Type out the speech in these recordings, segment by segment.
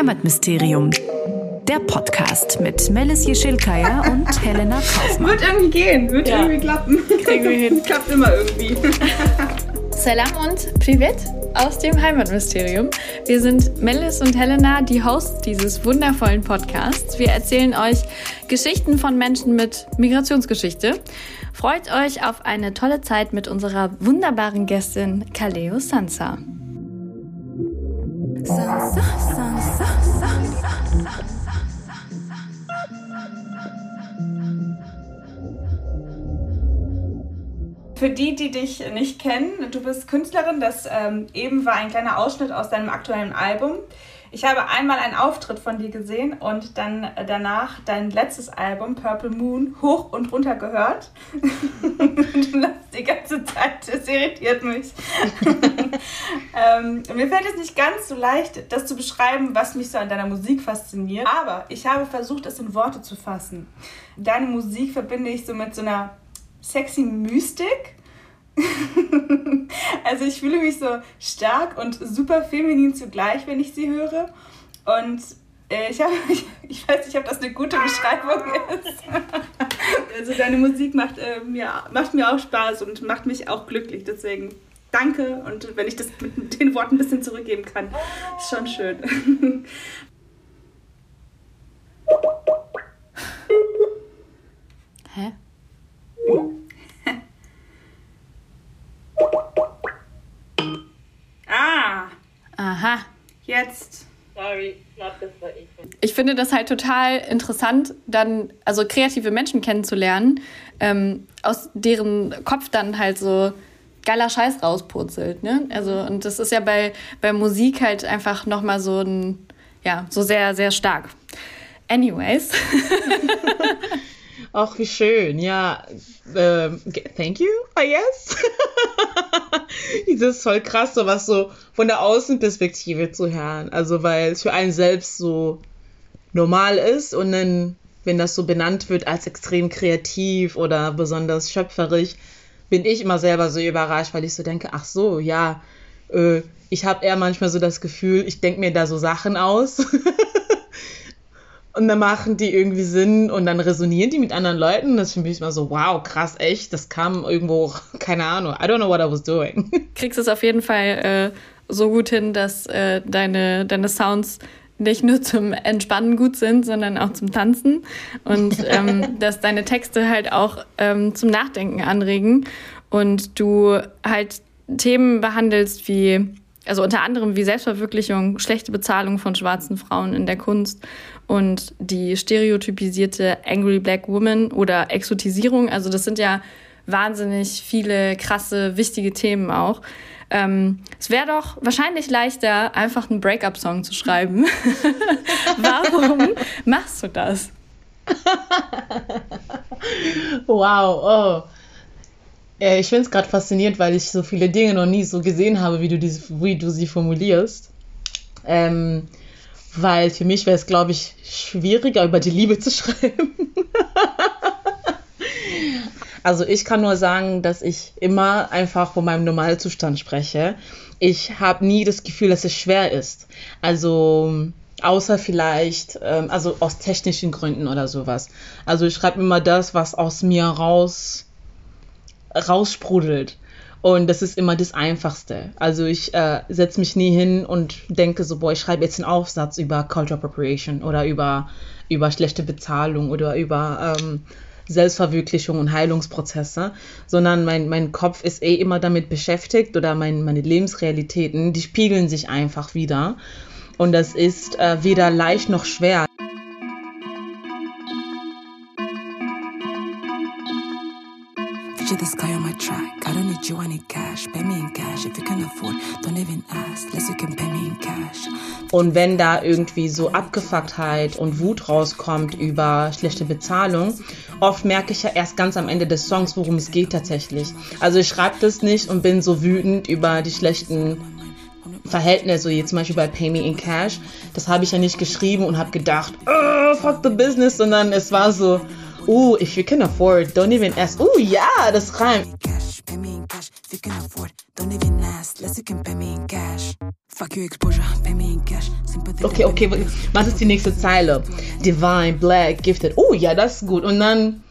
Heimatmysterium. Der Podcast mit Melis Jeschilkaya und Helena Kaufmann. Wird irgendwie gehen, wird Ja. irgendwie klappen. Kriegen wir hin. Klappt immer irgendwie. Salam und Privet aus dem Heimatmysterium. Wir sind Melis und Helena, die Hosts dieses wundervollen Podcasts. Wir erzählen euch Geschichten von Menschen mit Migrationsgeschichte. Freut euch auf eine tolle Zeit mit unserer wunderbaren Gästin Kaleo Sansa. Für die, die dich nicht kennen, du bist Künstlerin. Das ähm, eben war ein kleiner Ausschnitt aus deinem aktuellen Album. Ich habe einmal einen Auftritt von dir gesehen und dann danach dein letztes Album, Purple Moon, hoch und runter gehört. du lachst die ganze Zeit, das irritiert mich. ähm, mir fällt es nicht ganz so leicht, das zu beschreiben, was mich so an deiner Musik fasziniert. Aber ich habe versucht, es in Worte zu fassen. Deine Musik verbinde ich so mit so einer sexy Mystik. also ich fühle mich so stark und super feminin zugleich, wenn ich sie höre. Und äh, ich, hab, ich, ich weiß nicht, ob das eine gute Beschreibung ist. also deine Musik macht, äh, mir, macht mir auch Spaß und macht mich auch glücklich. Deswegen danke. Und wenn ich das mit den Worten ein bisschen zurückgeben kann, ist schon schön. Hä? ah, Aha. jetzt. Sorry, ich glaube, das war ich. ich finde das halt total interessant, dann also kreative Menschen kennenzulernen, ähm, aus deren Kopf dann halt so geiler Scheiß rauspurzelt. Ne? Also, und das ist ja bei, bei Musik halt einfach nochmal so ein, ja, so sehr, sehr stark. Anyways. Ach, wie schön. Ja, ähm, thank you, I guess. das ist voll krass, sowas so von der Außenperspektive zu hören. Also, weil es für einen selbst so normal ist und dann, wenn das so benannt wird als extrem kreativ oder besonders schöpferisch, bin ich immer selber so überrascht, weil ich so denke, ach so, ja, äh, ich habe eher manchmal so das Gefühl, ich denke mir da so Sachen aus. Und dann machen die irgendwie Sinn und dann resonieren die mit anderen Leuten. Das für mich immer so, wow, krass, echt. Das kam irgendwo, keine Ahnung. I don't know what I was doing. kriegst es auf jeden Fall äh, so gut hin, dass äh, deine, deine Sounds nicht nur zum Entspannen gut sind, sondern auch zum Tanzen und ähm, dass deine Texte halt auch ähm, zum Nachdenken anregen und du halt Themen behandelst wie, also unter anderem wie Selbstverwirklichung, schlechte Bezahlung von schwarzen Frauen in der Kunst und die stereotypisierte Angry Black Woman oder Exotisierung. Also das sind ja wahnsinnig viele krasse, wichtige Themen auch. Ähm, es wäre doch wahrscheinlich leichter, einfach einen Breakup-Song zu schreiben. Warum machst du das? wow, oh. Äh, Ich finde es gerade faszinierend, weil ich so viele Dinge noch nie so gesehen habe, wie du, diese, wie du sie formulierst. Ähm, weil für mich wäre es, glaube ich, schwieriger, über die Liebe zu schreiben. Also ich kann nur sagen, dass ich immer einfach von meinem Normalzustand spreche. Ich habe nie das Gefühl, dass es schwer ist. Also außer vielleicht, ähm, also aus technischen Gründen oder sowas. Also ich schreibe immer das, was aus mir raus raussprudelt. Und das ist immer das Einfachste. Also ich äh, setze mich nie hin und denke so, boah, ich schreibe jetzt einen Aufsatz über Cultural Appropriation oder über, über schlechte Bezahlung oder über ähm, Selbstverwirklichung und Heilungsprozesse, sondern mein, mein Kopf ist eh immer damit beschäftigt oder mein, meine Lebensrealitäten, die spiegeln sich einfach wieder. Und das ist äh, weder leicht noch schwer. Picture the sky on my track. I don't need you, I cash. Pay me in cash. If you can afford, don't even ask. Less you can pay me in cash. Und wenn da irgendwie so Abgefucktheit und Wut rauskommt über schlechte Bezahlung, oft merke ich ja erst ganz am Ende des Songs, worum es geht tatsächlich. Also ich schreibe das nicht und bin so wütend über die schlechten Verhältnisse, so jetzt zum Beispiel bei Pay Me in Cash. Das habe ich ja nicht geschrieben und habe gedacht, oh, fuck the business, sondern es war so, oh, if you can afford, don't even ask. Oh ja, das reimt. Okay, okay, was ist die nächste Zeile? Divine, Black, Gifted. Oh ja, das ist gut. Und dann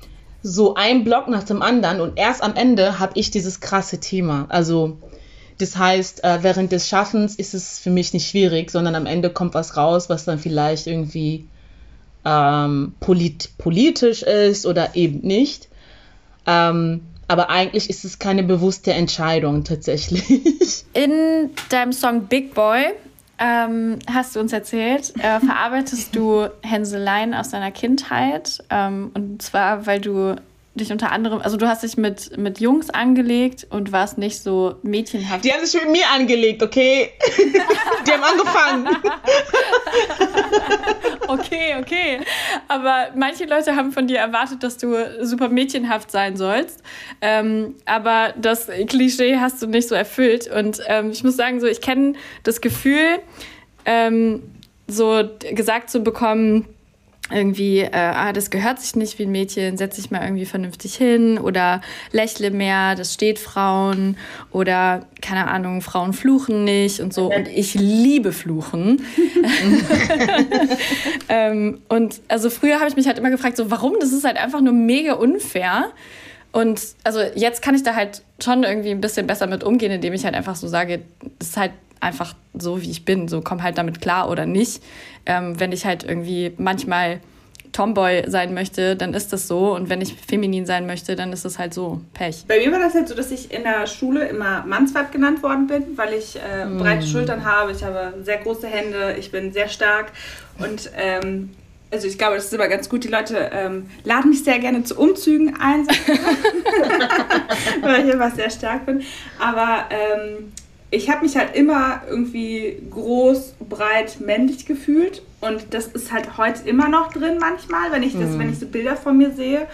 so ein Block nach dem anderen und erst am Ende habe ich dieses krasse Thema. Also das heißt, äh, während des Schaffens ist es für mich nicht schwierig, sondern am Ende kommt was raus, was dann vielleicht irgendwie ähm, polit politisch ist oder eben nicht. Ähm, aber eigentlich ist es keine bewusste Entscheidung tatsächlich. In deinem Song Big Boy ähm, hast du uns erzählt, äh, verarbeitest du Hänseleien aus deiner Kindheit. Ähm, und zwar, weil du dich unter anderem, also du hast dich mit, mit Jungs angelegt und warst nicht so mädchenhaft. Die haben sich mit mir angelegt, okay? Die haben angefangen. okay, okay. Aber manche Leute haben von dir erwartet, dass du super mädchenhaft sein sollst. Ähm, aber das Klischee hast du nicht so erfüllt. Und ähm, ich muss sagen, so ich kenne das Gefühl, ähm, so gesagt zu bekommen, irgendwie, äh, ah, das gehört sich nicht wie ein Mädchen, setz dich mal irgendwie vernünftig hin oder lächle mehr, das steht Frauen oder keine Ahnung, Frauen fluchen nicht und so. Und ich liebe Fluchen. ähm, und also früher habe ich mich halt immer gefragt, so warum? Das ist halt einfach nur mega unfair. Und also jetzt kann ich da halt schon irgendwie ein bisschen besser mit umgehen, indem ich halt einfach so sage, das ist halt einfach so, wie ich bin. So komm halt damit klar oder nicht. Ähm, wenn ich halt irgendwie manchmal Tomboy sein möchte, dann ist das so. Und wenn ich feminin sein möchte, dann ist das halt so. Pech. Bei mir war das halt so, dass ich in der Schule immer Mannsweib genannt worden bin, weil ich äh, breite Schultern habe, ich habe sehr große Hände, ich bin sehr stark und ähm, also ich glaube, das ist immer ganz gut. Die Leute ähm, laden mich sehr gerne zu Umzügen ein, weil ich immer sehr stark bin. Aber ähm, ich habe mich halt immer irgendwie groß, breit, männlich gefühlt. Und das ist halt heute immer noch drin manchmal, wenn ich, das, wenn ich so Bilder von mir sehe.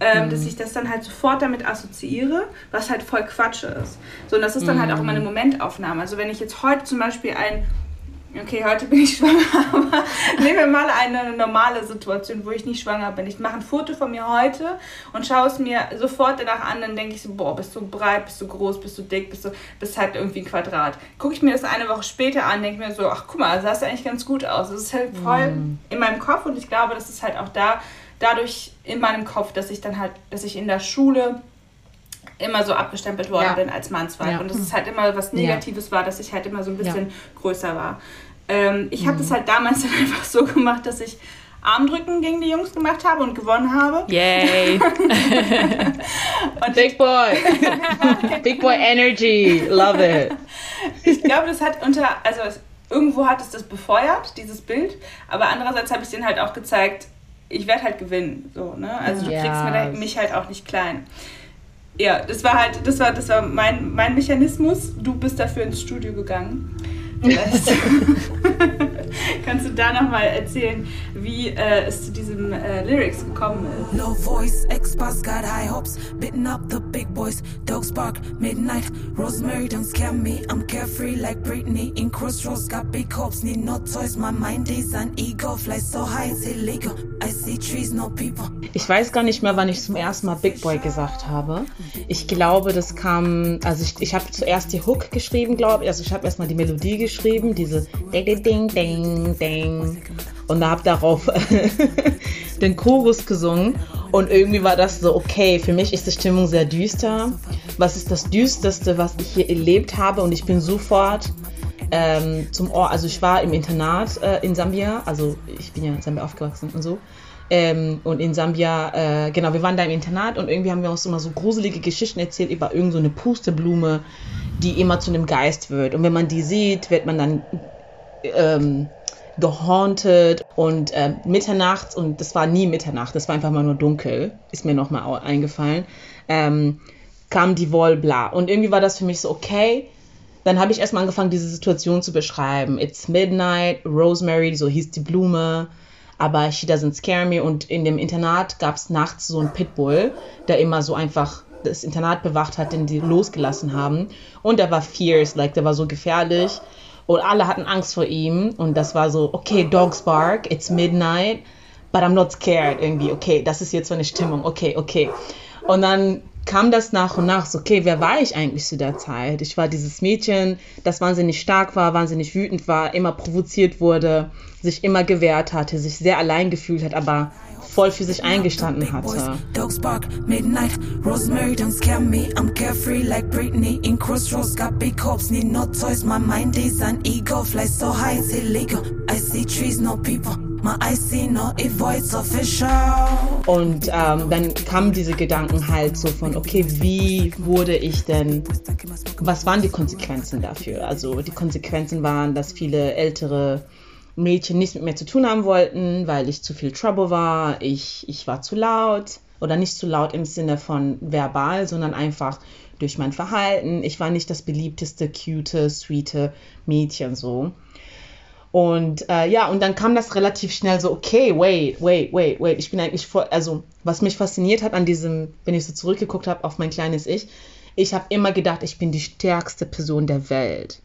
Ähm, dass ich das dann halt sofort damit assoziiere, was halt voll Quatsch ist. So, und das ist dann halt auch immer eine Momentaufnahme. Also wenn ich jetzt heute zum Beispiel ein Okay, heute bin ich schwanger, aber nehmen wir mal eine normale Situation, wo ich nicht schwanger bin. Ich mache ein Foto von mir heute und schaue es mir sofort danach an, dann denke ich so, boah, bist du breit, bist du groß, bist du dick, bist du bist halt irgendwie ein Quadrat. Gucke ich mir das eine Woche später an, denke mir so, ach guck mal, das sah eigentlich ganz gut aus. Das ist halt voll in meinem Kopf und ich glaube, das ist halt auch da dadurch in meinem Kopf, dass ich dann halt, dass ich in der Schule immer so abgestempelt worden Ja. bin als Mannsweib. Ja. Und das ist halt immer was Negatives war, dass ich halt immer so ein bisschen größer war. Ähm, ich habe Mhm. das halt damals dann einfach so gemacht, dass ich Armdrücken gegen die Jungs gemacht habe und gewonnen habe. Yay. Und Big Boy. Big Boy Energy. Love it. ich glaube, das hat unter, also irgendwo hat es das befeuert, dieses Bild, aber andererseits habe ich denen halt auch gezeigt, ich werde halt gewinnen. So, ne? Also du Yes. kriegst mich halt auch nicht klein. Ja, das war halt, das war, das war mein, mein Mechanismus. Du bist dafür ins Studio gegangen. Vielleicht kannst du da nochmal erzählen, wie äh, es zu diesem äh, Lyrics gekommen ist. Low voice, ex-boss got high hopes. Bitten up the big boys. Dogs bark, midnight. Rosemary don't scare me. I'm carefree like Britney. In crossroads, got big hopes. Need no toys. My mind is an ego. Fly so high, it's illegal. I see trees, no people. Ich weiß gar nicht mehr, wann ich zum ersten Mal Big Boy gesagt habe. Ich glaube, das kam, also ich, ich habe zuerst die Hook geschrieben, glaube ich. Also ich habe erstmal die Melodie geschrieben, diese Ding, Ding, Ding, Ding, Ding. Und da habe darauf den Chorus gesungen. Und irgendwie war das so, okay, für mich ist die Stimmung sehr düster. Was ist das Düsterste, was ich hier erlebt habe? Und ich bin sofort ähm, zum Ort, also ich war im Internat äh, in Sambia, also ich bin ja in Sambia aufgewachsen und so. Ähm, und in Sambia, äh, genau, wir waren da im Internat und irgendwie haben wir uns immer so gruselige Geschichten erzählt über irgendeine so eine Pusteblume, die immer zu einem Geist wird. Und wenn man die sieht, wird man dann ähm, gehauntet und äh, mitternachts, und das war nie Mitternacht, das war einfach mal nur dunkel, ist mir nochmal eingefallen, ähm, kam die Woll bla. Und irgendwie war das für mich so, okay, dann habe ich erstmal angefangen, diese Situation zu beschreiben. It's midnight, Rosemary, so hieß die Blume, aber she doesn't scare me. Und in dem Internat gab es nachts so einen Pitbull, der immer so einfach das Internat bewacht hat, den die losgelassen haben. Und der war fierce, like, der war so gefährlich. Und alle hatten Angst vor ihm. Und das war so, okay, dogs bark, it's midnight, but I'm not scared. Irgendwie, okay, das ist jetzt so eine Stimmung, okay, okay. Und dann kam das nach und nach so, okay, wer war ich eigentlich zu der Zeit? Ich war dieses Mädchen, das wahnsinnig stark war, wahnsinnig wütend war, immer provoziert wurde, sich immer gewehrt hatte, sich sehr allein gefühlt hat, aber voll für sich eingestanden hatte. Und ähm, dann kamen diese Gedanken halt so von, okay, wie wurde ich denn, was waren die Konsequenzen dafür? Also die Konsequenzen waren, dass viele ältere Mädchen nichts mit mir zu tun haben wollten, weil ich zu viel Trouble war, ich, ich war zu laut oder nicht zu laut im Sinne von verbal, sondern einfach durch mein Verhalten. Ich war nicht das beliebteste, cute, sweete Mädchen so. Und äh, ja, und dann kam das relativ schnell so, okay, wait, wait, wait, wait. Ich bin eigentlich voll, also was mich fasziniert hat an diesem, wenn ich so zurückgeguckt habe auf mein kleines Ich, ich habe immer gedacht, ich bin die stärkste Person der Welt.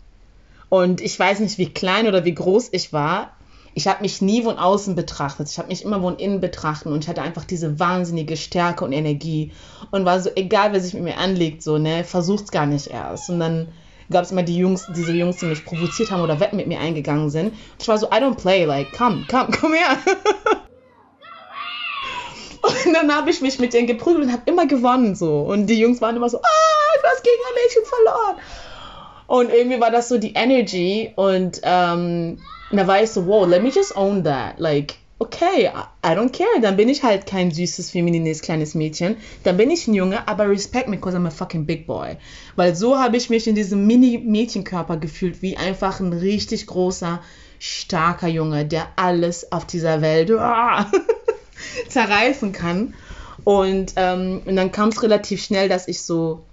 Und ich weiß nicht, wie klein oder wie groß ich war. Ich habe mich nie von außen betrachtet. Ich habe mich immer von innen betrachtet und ich hatte einfach diese wahnsinnige Stärke und Energie und war so, egal wer sich mit mir anlegt, so, ne, versucht's gar nicht erst. Und dann gab es immer die Jungs, diese Jungs, die mich provoziert haben oder Wetten mit mir eingegangen sind. Und ich war so, I don't play, like, komm, komm, komm her. Und dann habe ich mich mit denen geprügelt und habe immer gewonnen so. Und die Jungs waren immer so, ah, du hast gegen ein Mädchen verloren. Und irgendwie war das so die Energy und ähm, da war ich so, wow, let me just own that. Like, okay, I, don't care. Dann bin ich halt kein süßes, feminines, kleines Mädchen. Dann bin ich ein Junge, aber respect me, because I'm a fucking big boy. Weil so habe ich mich in diesem Mini-Mädchenkörper gefühlt, wie einfach ein richtig großer, starker Junge, der alles auf dieser Welt ah, zerreißen kann. Und, ähm, und dann kam es relativ schnell, dass ich so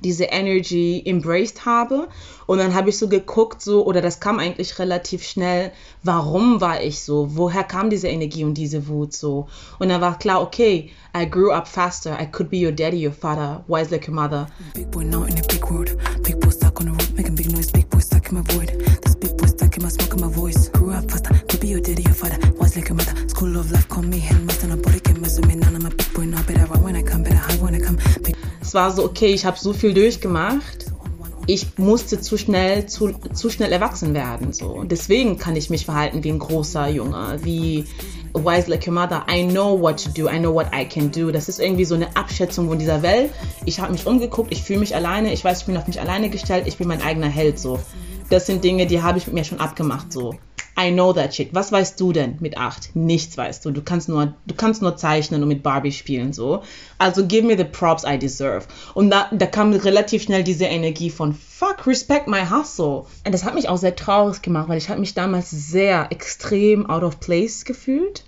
diese Energy embraced habe. Und dann habe ich so geguckt, so, oder das kam eigentlich relativ schnell, warum war ich so? Woher kam diese Energie und diese Wut so? Und dann war klar, okay, I grew up faster. I could be your daddy, your father, wise like your mother. Big boy now in a big world. Big boy stuck on the road, making big noise. Big boy stuck in my void. This big boy stuck in my smoke and my voice. Grew up faster, could be your daddy, your father, wise like your mother. School of life, call me headmaster. Es war so, okay, ich habe so viel durchgemacht. Ich musste zu schnell, zu, zu schnell erwachsen werden. So. Deswegen kann ich mich verhalten wie ein großer Junge, wie wise like your mother. I know what to do, I know what I can do. Das ist irgendwie so eine Abschätzung von dieser Welt. Ich habe mich umgeguckt, ich fühle mich alleine, ich weiß, ich bin auf mich alleine gestellt, ich bin mein eigener Held. So. Das sind Dinge, die habe ich mit mir schon abgemacht. So. I know that shit. Was weißt du denn mit acht? Nichts weißt du. Du kannst nur, du kannst nur zeichnen und mit Barbie spielen, so. Also give me the props I deserve. Und da, da kam relativ schnell diese Energie von fuck, respect my hustle. Und das hat mich auch sehr traurig gemacht, weil ich habe mich damals sehr extrem out of place gefühlt.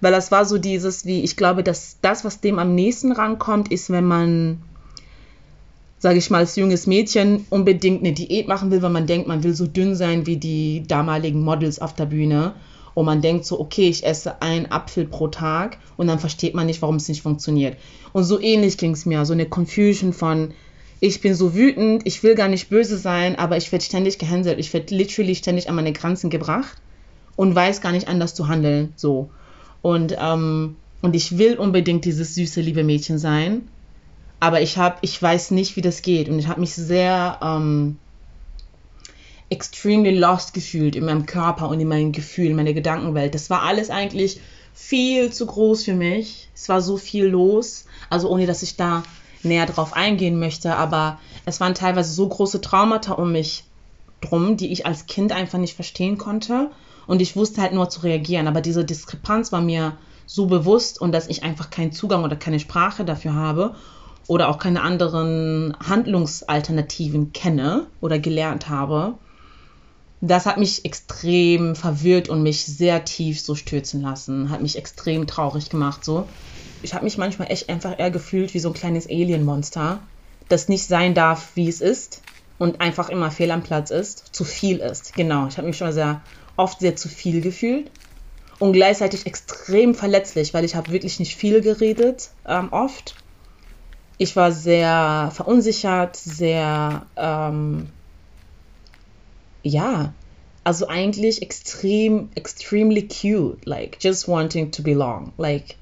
Weil das war so dieses, wie, ich glaube, dass das, was dem am nächsten rankommt, ist, wenn man sage ich mal, als junges Mädchen unbedingt eine Diät machen will, weil man denkt, man will so dünn sein wie die damaligen Models auf der Bühne. Und man denkt so, okay, ich esse einen Apfel pro Tag und dann versteht man nicht, warum es nicht funktioniert. Und so ähnlich ging es mir, so eine Confusion von, ich bin so wütend, ich will gar nicht böse sein, aber ich werde ständig gehänselt, ich werde literally ständig an meine Grenzen gebracht und weiß gar nicht anders zu handeln, so. Und, ähm, und ich will unbedingt dieses süße, liebe Mädchen sein, aber ich habe, ich weiß nicht, wie das geht. Und ich habe mich sehr ähm, extremely lost gefühlt in meinem Körper und in meinen Gefühlen, in meiner Gedankenwelt. Das war alles eigentlich viel zu groß für mich. Es war so viel los, also ohne dass ich da näher drauf eingehen möchte, aber es waren teilweise so große Traumata um mich drum, die ich als Kind einfach nicht verstehen konnte. Und ich wusste halt nur zu reagieren, aber diese Diskrepanz war mir so bewusst und dass ich einfach keinen Zugang oder keine Sprache dafür habe oder auch keine anderen Handlungsalternativen kenne oder gelernt habe. Das hat mich extrem verwirrt und mich sehr tief so stürzen lassen, hat mich extrem traurig gemacht so. Ich habe mich manchmal echt einfach eher gefühlt wie so ein kleines Alienmonster, das nicht sein darf, wie es ist und einfach immer fehl am Platz ist, zu viel ist. Genau, ich habe mich schon sehr oft sehr zu viel gefühlt und gleichzeitig extrem verletzlich, weil ich habe wirklich nicht viel geredet, ähm, oft ich war sehr verunsichert, sehr, ähm, ja, also eigentlich extrem, extremely cute, like just wanting to belong, like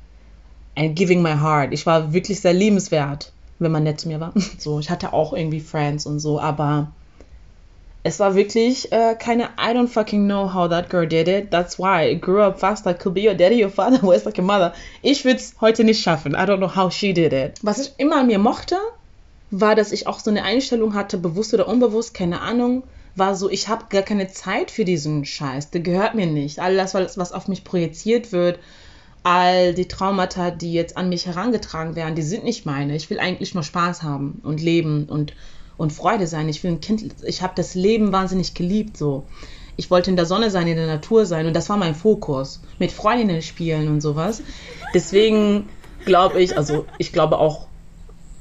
and giving my heart. Ich war wirklich sehr liebenswert, wenn man nett zu mir war. So, ich hatte auch irgendwie Friends und so, aber es war wirklich äh, keine I don't fucking know how that girl did it. That's why I grew up fast. I could be your daddy, your father, where's like your mother. Ich würde es heute nicht schaffen. I don't know how she did it. Was ich immer an mir mochte, war, dass ich auch so eine Einstellung hatte, bewusst oder unbewusst, keine Ahnung, war so, ich habe gar keine Zeit für diesen Scheiß. Der gehört mir nicht. All das, was auf mich projiziert wird, all die Traumata, die jetzt an mich herangetragen werden, die sind nicht meine. Ich will eigentlich nur Spaß haben und leben und, und Freude sein. Ich will ein Kind, ich habe das Leben wahnsinnig geliebt so. Ich wollte in der Sonne sein, in der Natur sein und das war mein Fokus. Mit Freundinnen spielen und sowas. Deswegen glaube ich, also ich glaube auch,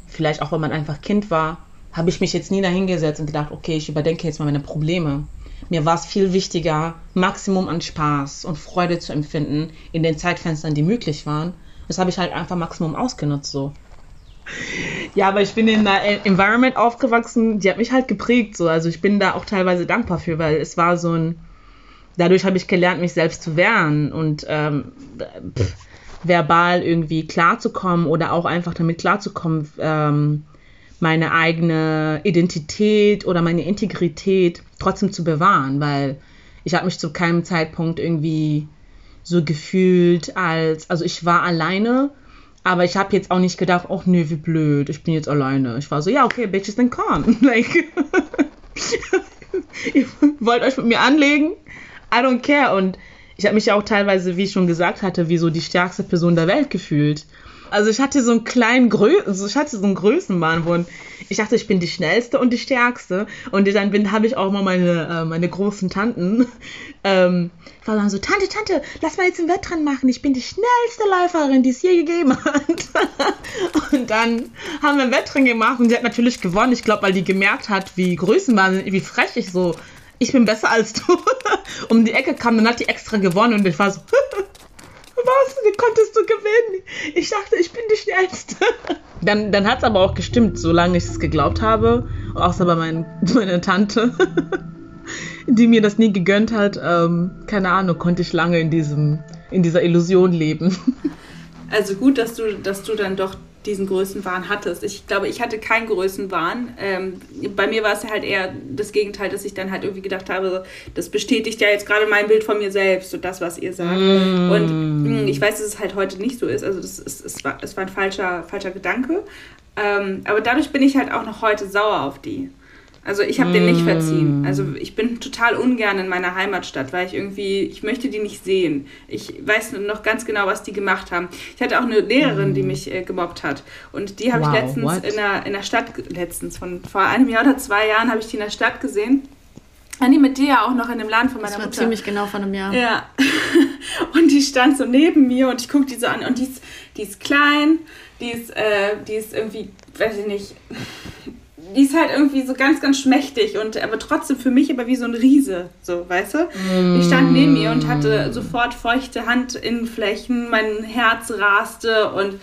vielleicht auch, wenn man einfach Kind war, habe ich mich jetzt nie dahingesetzt und gedacht, okay, ich überdenke jetzt mal meine Probleme. Mir war es viel wichtiger, Maximum an Spaß und Freude zu empfinden in den Zeitfenstern, die möglich waren. Das habe ich halt einfach Maximum ausgenutzt so. Ja, aber ich bin in einer Environment aufgewachsen, die hat mich halt geprägt so. Also ich bin da auch teilweise dankbar für, weil es war so ein. Dadurch habe ich gelernt, mich selbst zu wehren und ähm, pff, verbal irgendwie klarzukommen oder auch einfach damit klarzukommen, ähm, meine eigene Identität oder meine Integrität trotzdem zu bewahren, weil ich habe mich zu keinem Zeitpunkt irgendwie so gefühlt als, also ich war alleine, aber ich habe jetzt auch nicht gedacht, ach nee, wie blöd, ich bin jetzt alleine. Ich war so, ja, okay, bitches, then come. Like, ihr wollt euch mit mir anlegen? I don't care. Und ich habe mich ja auch teilweise, wie ich schon gesagt hatte, wie so die stärkste Person der Welt gefühlt. Also ich hatte so einen kleinen Grö also ich hatte so einen Größenwahn, wo ich dachte, ich bin die schnellste und die stärkste. Und dann bin habe ich auch mal meine, äh, meine großen Tanten ähm, war dann so, Tante, Tante, lass mal jetzt ein Wettrennen machen. Ich bin die schnellste Läuferin, die es je gegeben hat. und dann haben wir ein Wettrennen gemacht und sie hat natürlich gewonnen. Ich glaube, weil die gemerkt hat, wie Größenwahn, wie frech ich so, ich bin besser als du, um die Ecke kam. Dann hat die extra gewonnen und ich war so, was? Wie konntest du gewinnen? Ich dachte, ich bin die Schnellste. Dann, dann hat es aber auch gestimmt, solange ich es geglaubt habe. Außer bei mein, meiner Tante, die mir das nie gegönnt hat. Ähm, keine Ahnung, konnte ich lange in, diesem, in dieser Illusion leben. Also gut, dass du, dass du dann doch diesen Größenwahn hattest. Ich glaube, ich hatte keinen Größenwahn. Ähm, bei mir war es halt eher das Gegenteil, dass ich dann halt irgendwie gedacht habe, das bestätigt ja jetzt gerade mein Bild von mir selbst und das, was ihr sagt. Mm. Und mh, hm, ich weiß, dass es halt heute nicht so ist. Also das ist, es, war, es war ein falscher, falscher Gedanke. Ähm, aber dadurch bin ich halt auch noch heute sauer auf die. Also ich habe mm. den nicht verziehen. Also ich bin total ungern in meiner Heimatstadt, weil ich irgendwie, ich möchte die nicht sehen. Ich weiß noch ganz genau, was die gemacht haben. Ich hatte auch eine Lehrerin, mm. die mich äh, gemobbt hat. Und die habe wow, ich letztens in der, in der Stadt, letztens, von vor einem Jahr oder zwei Jahren habe ich die in der Stadt gesehen. Anni mit dir ja auch noch in dem Laden von meiner das war Mutter. ziemlich genau von einem Jahr. Ja. und die stand so neben mir und ich gucke die so an und die ist, die ist klein, die ist, äh, die ist irgendwie, weiß ich nicht, die ist halt irgendwie so ganz, ganz schmächtig und aber trotzdem für mich aber wie so ein Riese, so, weißt du? Mm. Ich stand neben ihr und hatte sofort feuchte Handinnenflächen, mein Herz raste und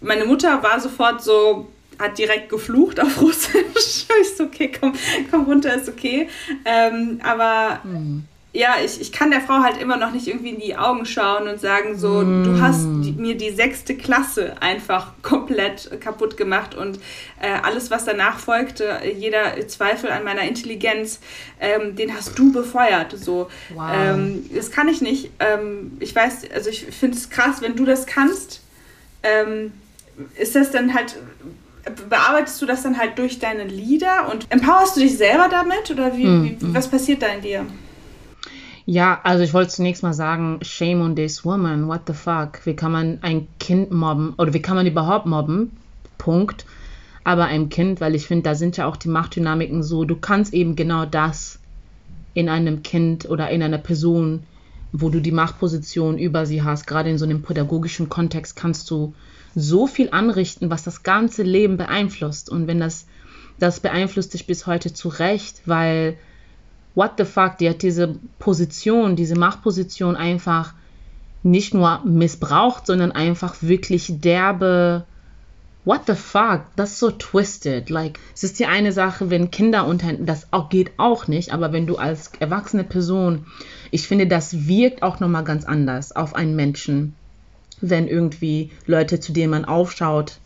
meine Mutter war sofort so, hat direkt geflucht auf Russisch. ich so, okay, komm, komm runter, ist okay. Ähm, aber mm ja, ich, ich kann der Frau halt immer noch nicht irgendwie in die Augen schauen und sagen, so, mm. du hast die, mir die sechste Klasse einfach komplett kaputt gemacht und äh, alles, was danach folgte, jeder Zweifel an meiner Intelligenz, ähm, den hast du befeuert. So. Wow. Ähm, das kann ich nicht. Ähm, ich weiß, also ich finde es krass, wenn du das kannst, ähm, ist das dann halt bearbeitest du das dann halt durch deine Lieder und empowerst du dich selber damit oder wie, mm, wie was passiert da in dir? Ja, also ich wollte zunächst mal sagen, shame on this woman, what the fuck? Wie kann man ein Kind mobben oder wie kann man überhaupt mobben? Punkt. Aber ein Kind, weil ich finde, da sind ja auch die Machtdynamiken so, du kannst eben genau das in einem Kind oder in einer Person, wo du die Machtposition über sie hast, gerade in so einem pädagogischen Kontext kannst du so viel anrichten, was das ganze Leben beeinflusst. Und wenn das, das beeinflusst dich bis heute zu Recht, weil what the fuck, die hat diese Position, diese Machtposition einfach nicht nur missbraucht, sondern einfach wirklich derbe. What the fuck? Das ist so twisted. Like, es ist die eine Sache, wenn Kinder unter, das auch, geht auch nicht, aber wenn du als erwachsene Person, ich finde, das wirkt auch nochmal ganz anders auf einen Menschen, wenn irgendwie Leute, zu denen man aufschaut,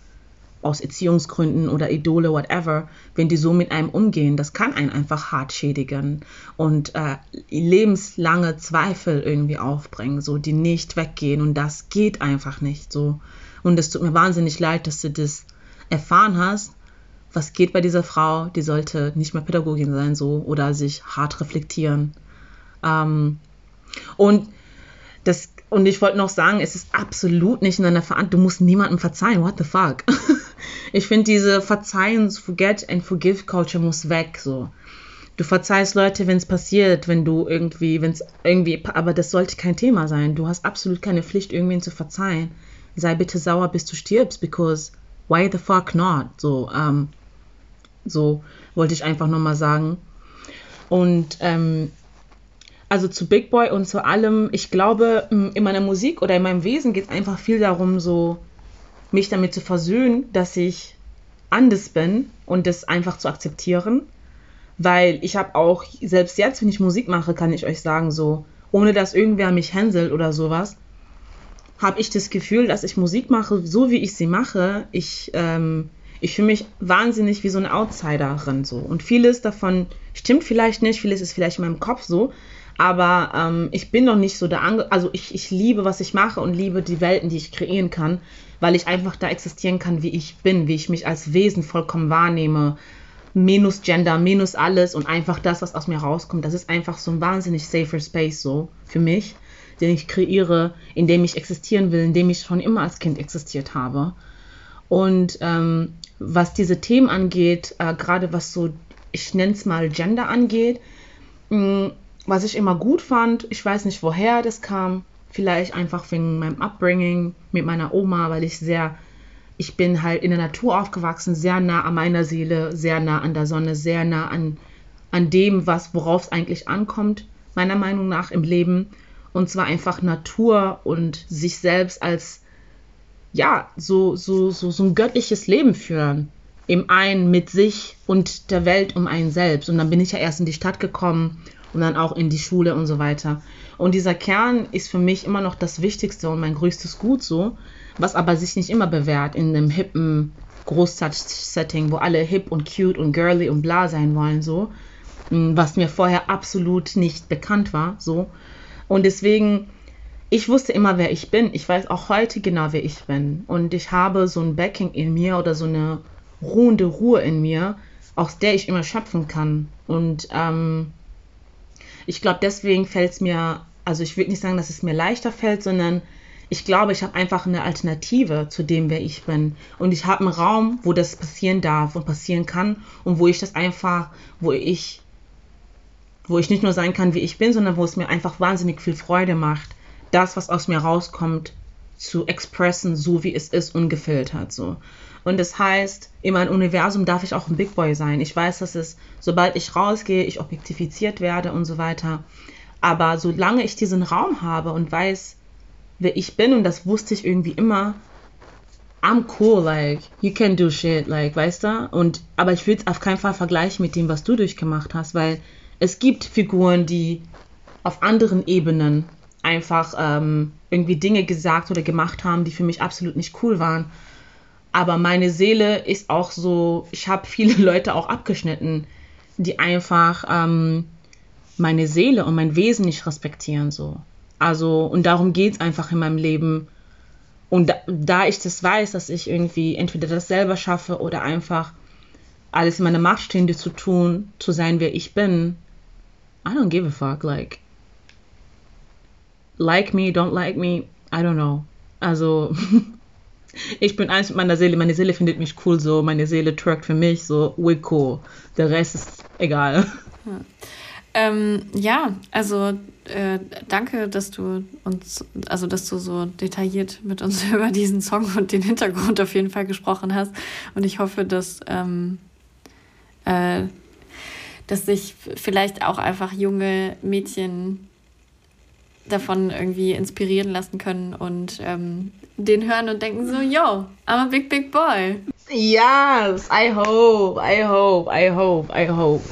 aus Erziehungsgründen oder Idole, whatever, wenn die so mit einem umgehen, das kann einen einfach hart schädigen und äh, lebenslange Zweifel irgendwie aufbringen, so die nicht weggehen und das geht einfach nicht so. Und es tut mir wahnsinnig leid, dass du das erfahren hast. Was geht bei dieser Frau? Die sollte nicht mehr Pädagogin sein, so oder sich hart reflektieren. Ähm, und das und ich wollte noch sagen, es ist absolut nicht in deiner Verantwortung. Du musst niemandem verzeihen. What the fuck? ich finde diese Verzeihens, Forget and Forgive Culture muss weg. So. Du verzeihst Leute, wenn es passiert, wenn du irgendwie, wenn es irgendwie, aber das sollte kein Thema sein. Du hast absolut keine Pflicht, irgendwen zu verzeihen. Sei bitte sauer, bis du stirbst, because why the fuck not? So, ähm, so wollte ich einfach nochmal sagen. Und ähm, also zu Big Boy und zu allem, ich glaube, in meiner Musik oder in meinem Wesen geht es einfach viel darum, so mich damit zu versöhnen, dass ich anders bin und das einfach zu akzeptieren. Weil ich habe auch, selbst jetzt, wenn ich Musik mache, kann ich euch sagen, so, ohne dass irgendwer mich hänselt oder sowas, habe ich das Gefühl, dass ich Musik mache, so wie ich sie mache. Ich, ähm, ich fühle mich wahnsinnig wie so eine Outsiderin so. Und vieles davon stimmt vielleicht nicht, vieles ist vielleicht in meinem Kopf so, aber ähm, ich bin noch nicht so da ange also ich, ich liebe, was ich mache und liebe die Welten, die ich kreieren kann, weil ich einfach da existieren kann, wie ich bin, wie ich mich als Wesen vollkommen wahrnehme. Minus Gender, minus alles und einfach das, was aus mir rauskommt. Das ist einfach so ein wahnsinnig safer Space so für mich, den ich kreiere, in dem ich existieren will, in dem ich schon immer als Kind existiert habe. Und ähm, was diese Themen angeht, äh, gerade was so, ich nenne es mal Gender angeht, mh, was ich immer gut fand, ich weiß nicht, woher das kam, vielleicht einfach wegen meinem Upbringing mit meiner Oma, weil ich sehr, ich bin halt in der Natur aufgewachsen, sehr nah an meiner Seele, sehr nah an der Sonne, sehr nah an, an dem, was, worauf es eigentlich ankommt, meiner Meinung nach im Leben. Und zwar einfach Natur und sich selbst als, ja, so, so, so, so ein göttliches Leben führen. Im einen mit sich und der Welt um einen selbst. Und dann bin ich ja erst in die Stadt gekommen und dann auch in die Schule und so weiter. Und dieser Kern ist für mich immer noch das Wichtigste und mein größtes Gut so, was aber sich nicht immer bewährt in einem hippen Großstadt-Setting, wo alle hip und cute und girly und bla sein wollen, so, hm, was mir vorher absolut nicht bekannt war, so. Und deswegen, ich wusste immer, wer ich bin. Ich weiß auch heute genau, wer ich bin. Und ich habe so ein Backing in mir oder so eine ruhende Ruhe in mir, aus der ich immer schöpfen kann. Und ähm, ich glaube, deswegen fällt es mir, also ich würde nicht sagen, dass es mir leichter fällt, sondern ich glaube, ich habe einfach eine Alternative zu dem, wer ich bin. Und ich habe einen Raum, wo das passieren darf und passieren kann und wo ich das einfach, wo ich, wo ich nicht nur sein kann, wie ich bin, sondern wo es mir einfach wahnsinnig viel Freude macht, das, was aus mir rauskommt, zu expressen, so wie es ist, ungefiltert so. Und das heißt, in meinem Universum darf ich auch ein Big Boy sein. Ich weiß, dass es, sobald ich rausgehe, ich objektifiziert werde und so weiter. Aber solange ich diesen Raum habe und weiß, wer ich bin, und das wusste ich irgendwie immer, I'm cool, like, you can do shit, like, weißt du? Und, aber ich will es auf keinen Fall vergleichen mit dem, was du durchgemacht hast, weil es gibt Figuren, die auf anderen Ebenen einfach ähm, irgendwie Dinge gesagt oder gemacht haben, die für mich absolut nicht cool waren. Aber meine Seele ist auch so, ich habe viele Leute auch abgeschnitten, die einfach ähm, meine Seele und mein Wesen nicht respektieren. So. Also, und darum geht es einfach in meinem Leben. Und da, da, ich das weiß, dass ich irgendwie entweder das selber schaffe oder einfach alles in meiner Macht Stehende zu tun, zu sein, wer ich bin, I don't give a fuck. Like, like me, don't like me, I don't know. Also, ich bin eins mit meiner Seele. Meine Seele findet mich cool so. Meine Seele trackt für mich so. We cool. Der Rest ist egal. Ja, ähm, ja also äh, danke, dass du uns, also dass du so detailliert mit uns über diesen Song und den Hintergrund auf jeden Fall gesprochen hast. Und ich hoffe, dass, ähm, äh, dass sich vielleicht auch einfach junge Mädchen davon irgendwie inspirieren lassen können und ähm, den hören und denken so, yo, I'm a big, big boy. Yes, I hope, I hope, I hope, I hope.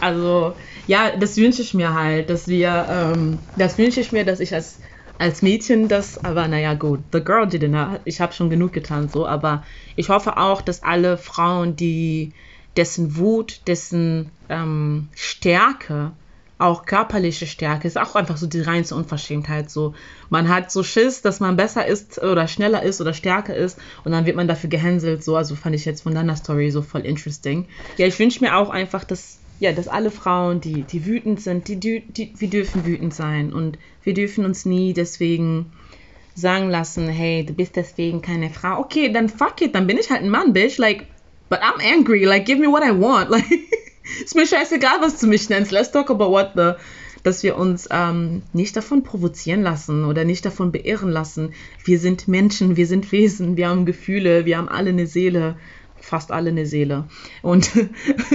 Also, ja, das wünsche ich mir halt, dass wir, ähm, das wünsche ich mir, dass ich als als Mädchen das, aber naja, gut, the girl did it. Ich habe schon genug getan, so, aber ich hoffe auch, dass alle Frauen, die dessen Wut, dessen ähm, Stärke, auch körperliche Stärke, ist auch einfach so die reinste Unverschämtheit. So, man hat so Schiss, dass man besser ist oder schneller ist oder stärker ist und dann wird man dafür gehänselt. So, also fand ich jetzt von deiner Story so voll interesting. Ja, ich wünsche mir auch einfach, dass ja, dass alle Frauen, die, die wütend sind, die, die, die, wir dürfen wütend sein und wir dürfen uns nie deswegen sagen lassen, hey, du bist deswegen keine Frau. Okay, dann fuck it, dann bin ich halt ein Mann, bitch. Like, but I'm angry. Like, give me what I want. Like, ist mir scheißegal, was du mich nennst. Let's talk about what the dass wir uns ähm, nicht davon provozieren lassen oder nicht davon beirren lassen. Wir sind Menschen, wir sind Wesen, wir haben Gefühle, wir haben alle eine Seele fast alle eine Seele. Und,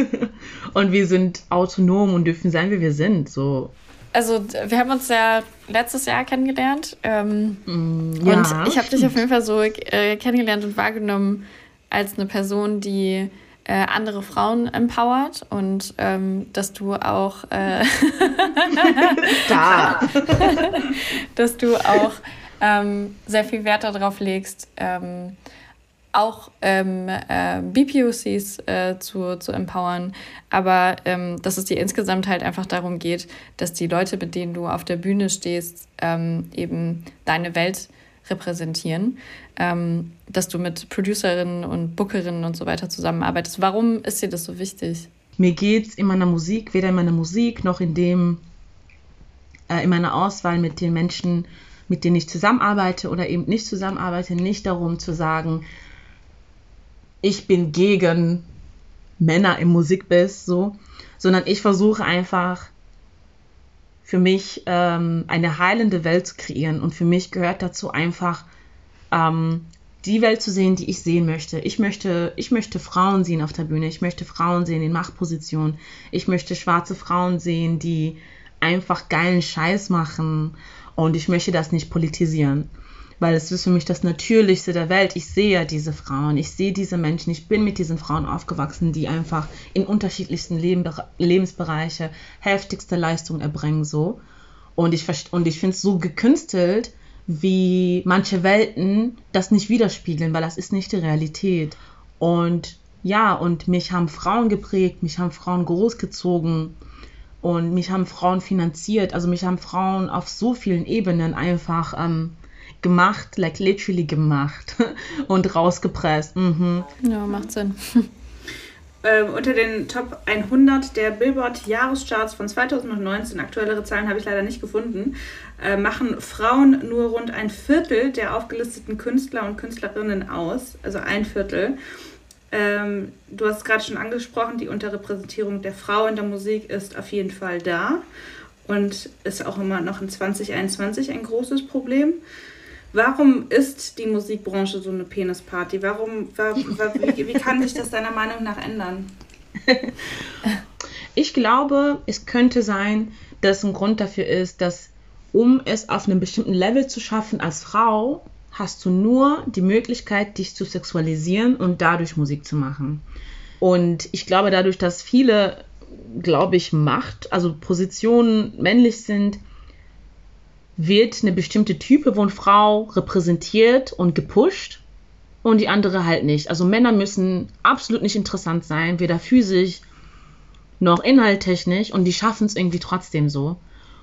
und wir sind autonom und dürfen sein, wie wir sind. So. Also wir haben uns ja letztes Jahr kennengelernt. Ähm, mm, ja, und ich habe dich auf jeden Fall so äh, kennengelernt und wahrgenommen als eine Person, die äh, andere Frauen empowert und ähm, dass du auch äh, da. dass du auch ähm, sehr viel Wert darauf legst, ähm, auch ähm, äh, BPOCs äh, zu, zu empowern, aber ähm, dass es dir insgesamt halt einfach darum geht, dass die Leute, mit denen du auf der Bühne stehst, ähm, eben deine Welt repräsentieren, ähm, dass du mit Producerinnen und Bookerinnen und so weiter zusammenarbeitest. Warum ist dir das so wichtig? Mir geht es in meiner Musik, weder in meiner Musik noch in dem, äh, in meiner Auswahl mit den Menschen, mit denen ich zusammenarbeite oder eben nicht zusammenarbeite, nicht darum zu sagen, ich bin gegen Männer im Musikbiss, so, sondern ich versuche einfach für mich ähm, eine heilende Welt zu kreieren. Und für mich gehört dazu einfach ähm, die Welt zu sehen, die ich sehen möchte. Ich möchte, ich möchte Frauen sehen auf der Bühne. Ich möchte Frauen sehen in Machtpositionen. Ich möchte schwarze Frauen sehen, die einfach geilen Scheiß machen. Und ich möchte das nicht politisieren weil es ist für mich das Natürlichste der Welt. Ich sehe diese Frauen, ich sehe diese Menschen, ich bin mit diesen Frauen aufgewachsen, die einfach in unterschiedlichsten Leben, Lebensbereiche heftigste Leistung erbringen so. Und ich, und ich finde es so gekünstelt, wie manche Welten das nicht widerspiegeln, weil das ist nicht die Realität. Und ja, und mich haben Frauen geprägt, mich haben Frauen großgezogen und mich haben Frauen finanziert. Also mich haben Frauen auf so vielen Ebenen einfach ähm, gemacht, like literally gemacht und rausgepresst. Mhm. Ja, macht Sinn. Ähm, unter den Top 100 der Billboard Jahrescharts von 2019, aktuellere Zahlen habe ich leider nicht gefunden, äh, machen Frauen nur rund ein Viertel der aufgelisteten Künstler und Künstlerinnen aus, also ein Viertel. Ähm, du hast gerade schon angesprochen, die Unterrepräsentierung der Frau in der Musik ist auf jeden Fall da und ist auch immer noch in 2021 ein großes Problem. Warum ist die Musikbranche so eine Penisparty? Warum, war, war, wie, wie kann sich das deiner Meinung nach ändern? Ich glaube, es könnte sein, dass ein Grund dafür ist, dass um es auf einem bestimmten Level zu schaffen als Frau, hast du nur die Möglichkeit, dich zu sexualisieren und dadurch Musik zu machen. Und ich glaube, dadurch, dass viele, glaube ich, Macht, also Positionen männlich sind, wird eine bestimmte Type von Frau repräsentiert und gepusht und die andere halt nicht. Also Männer müssen absolut nicht interessant sein, weder physisch noch inhalttechnisch und die schaffen es irgendwie trotzdem so.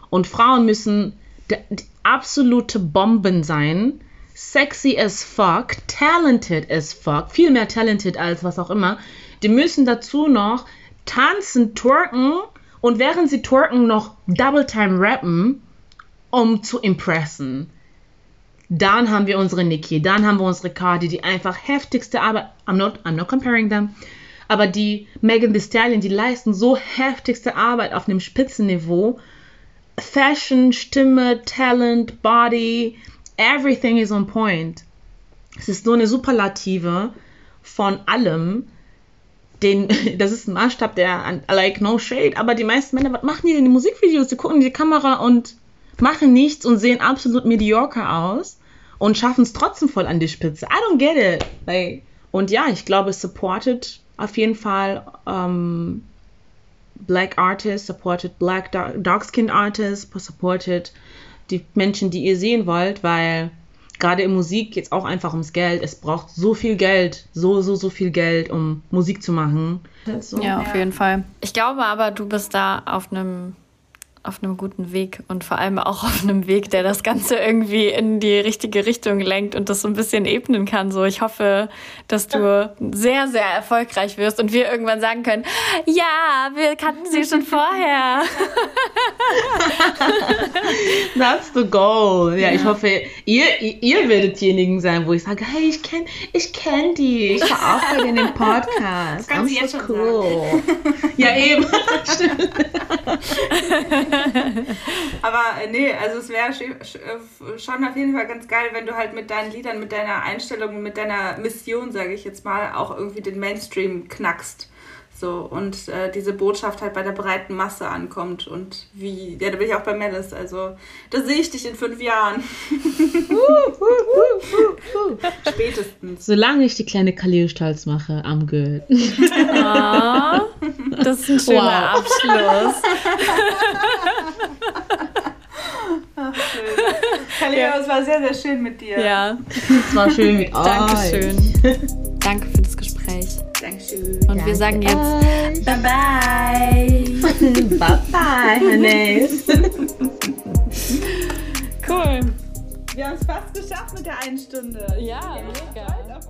Und Frauen müssen absolute Bomben sein, sexy as fuck, talented as fuck, viel mehr talented als was auch immer. Die müssen dazu noch tanzen, twerken und während sie twerken noch Double Time rappen um zu impressen. Dann haben wir unsere Nikki, dann haben wir unsere Cardi, die einfach heftigste Arbeit, I'm not, I'm not comparing them, aber die Megan Thee Stallion, die leisten so heftigste Arbeit auf einem Spitzenniveau. Fashion, Stimme, Talent, Body, everything is on point. Es ist so eine Superlative von allem. Den, das ist ein Maßstab, der, like, no shade, aber die meisten Männer, was machen die denn in den Musikvideos? Die gucken in die Kamera und machen nichts und sehen absolut mediocre aus und schaffen es trotzdem voll an die Spitze. I don't get it. Like, und ja, ich glaube, es supportet auf jeden Fall ähm, black artists, supported black dark skinned artists, supported die Menschen, die ihr sehen wollt, weil gerade in Musik geht es auch einfach ums Geld. Es braucht so viel Geld, so, so, so viel Geld, um Musik zu machen. So. Ja, auf jeden Fall. Ich glaube aber, du bist da auf einem auf einem guten Weg und vor allem auch auf einem Weg, der das Ganze irgendwie in die richtige Richtung lenkt und das so ein bisschen ebnen kann. So, ich hoffe, dass du sehr, sehr erfolgreich wirst und wir irgendwann sagen können, ja, wir kannten sie schon vorher. That's the goal. Ja, ich hoffe, ihr, ihr werdet diejenigen sein, wo ich sage, hey, ich kenne ich kenn die, ich war auch bei denen im Podcast. Ganz so cool. ja, eben. Stimmt. Aber äh, nee, also es wäre äh, schon auf jeden Fall ganz geil, wenn du halt mit deinen Liedern, mit deiner Einstellung, mit deiner Mission, sage ich jetzt mal, auch irgendwie den Mainstream knackst. So, und äh, diese Botschaft halt bei der breiten Masse ankommt. Und wie, ja, da bin ich auch bei Melis. Also, da sehe ich dich in fünf Jahren. Spätestens. Solange ich die kleine Khalil Stolz mache, am good. Oh, das ist ein schöner wow. Abschluss. Ach, schön. Khalil, ja. es war sehr, sehr schön mit dir. Ja. Es war schön mit euch. Dankeschön. Danke für das Gespräch. Dankeschön. Und Danke wir sagen jetzt euch. Bye bye. bye bye, Hannes. cool. Wir haben es fast geschafft mit der einen Stunde. Ja, mega.